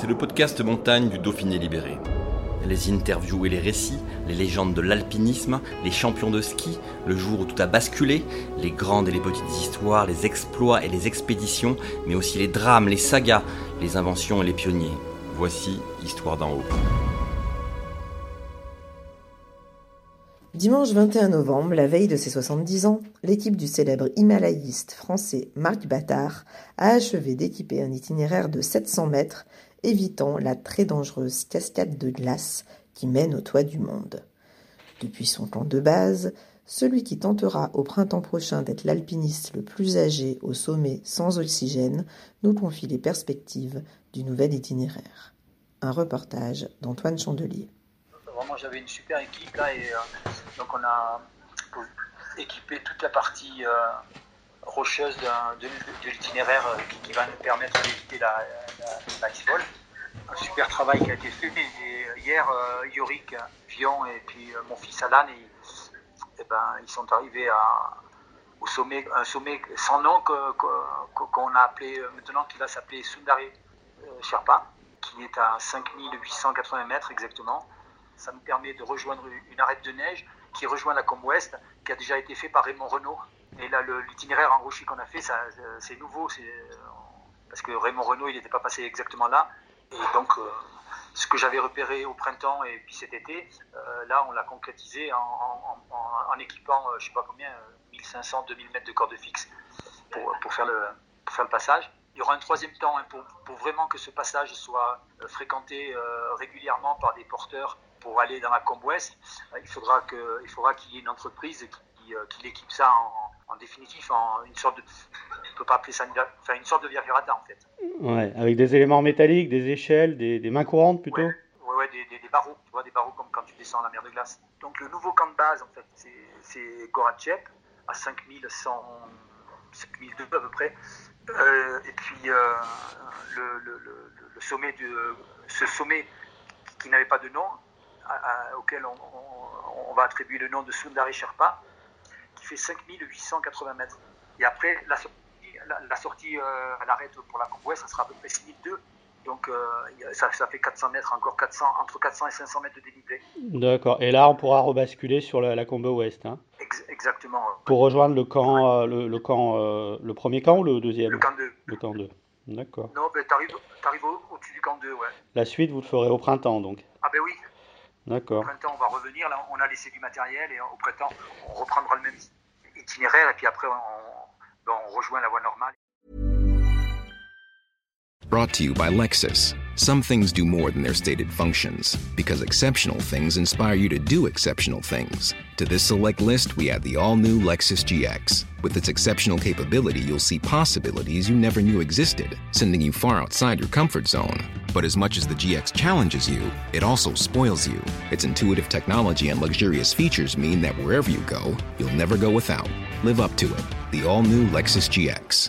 C'est le podcast montagne du Dauphiné libéré. Les interviews et les récits, les légendes de l'alpinisme, les champions de ski, le jour où tout a basculé, les grandes et les petites histoires, les exploits et les expéditions, mais aussi les drames, les sagas, les inventions et les pionniers. Voici Histoire d'en haut. Dimanche 21 novembre, la veille de ses 70 ans, l'équipe du célèbre himalayiste français Marc Battard a achevé d'équiper un itinéraire de 700 mètres évitant la très dangereuse cascade de glace qui mène au toit du monde. Depuis son camp de base, celui qui tentera au printemps prochain d'être l'alpiniste le plus âgé au sommet sans oxygène nous confie les perspectives du nouvel itinéraire. Un reportage d'Antoine Chandelier. Vraiment, j'avais une super équipe là et euh, donc on a équipé toute la partie euh, rocheuse de, l'itinéraire euh, qui, va nous permettre d'éviter la, Un super travail qui a été fait. Et hier, euh, Yorick, Vion et puis euh, mon fils Alan, et, et ben, ils sont arrivés au sommet, un sommet sans nom qu'on a appelé maintenant, qui va s'appeler Sundari Sherpa, qui est à 5880 mètres exactement. Ça nous permet de rejoindre une arête de neige qui rejoint la Combe Ouest, qui a déjà été fait par Raymond Renault. Et là, l'itinéraire en rocher qu'on a fait, c'est nouveau, parce que Raymond Renault, il n'était pas passé exactement là. Et donc, euh, ce que j'avais repéré au printemps et puis cet été, euh, là, on l'a concrétisé en, équipant, euh, je ne sais pas combien, 1500, 2000 mètres de corde fixe pour, faire le, passage. Il y aura un troisième temps hein, pour, vraiment que ce passage soit fréquenté régulièrement par des porteurs pour aller dans la Combe Ouest. Il faudra qu'il qu y ait une entreprise qui, qui l'équipe ça en, en, définitif en une sorte de, on peut pas appeler ça une, enfin une sorte de via ferrata en fait. Ouais, avec des éléments métalliques, des échelles, des, des mains courantes plutôt? Ouais, ouais, ouais des, des, des, barreaux, tu vois, des barreaux comme quand tu descends la mer de glace. Donc le nouveau camp de base en fait, c'est Goratchep à 5100, 5002 à peu près. Euh, et puis euh, le, le, le, le, sommet de ce sommet qui n'avait pas de nom, à, à, auquel on, on, on, va attribuer le nom de Sundari Sherpa, fait 5880 mètres. Et après, la sortie, la, la sortie euh, à l'arrêt pour la Combe Ouest, ça sera à peu près 6002. Donc euh, ça, ça, fait 400 mètres, encore 400, entre 400 et 500 mètres de dénivelé. D'accord. Et là, on pourra rebasculer sur la, la Combe Ouest. Hein Ex exactement. Pour rejoindre le camp, euh, le, le, camp, euh, le premier camp ou le deuxième? Le camp 2. Le camp 2. D'accord. Non, ben, tu arrives, arrives au-dessus au du camp 2, ouais. La suite, vous le ferez au printemps, donc Ah ben oui. D'accord. Au printemps, on va revenir. Là, on a laissé du matériel et au printemps, on reprendra le même itinéraire et puis après, on, on rejoint la voie normale. Brought to you by Lexus. Some things do more than their stated functions, because exceptional things inspire you to do exceptional things. To this select list, we add the all new Lexus GX. With its exceptional capability, you'll see possibilities you never knew existed, sending you far outside your comfort zone. But as much as the GX challenges you, it also spoils you. Its intuitive technology and luxurious features mean that wherever you go, you'll never go without. Live up to it. The all new Lexus GX.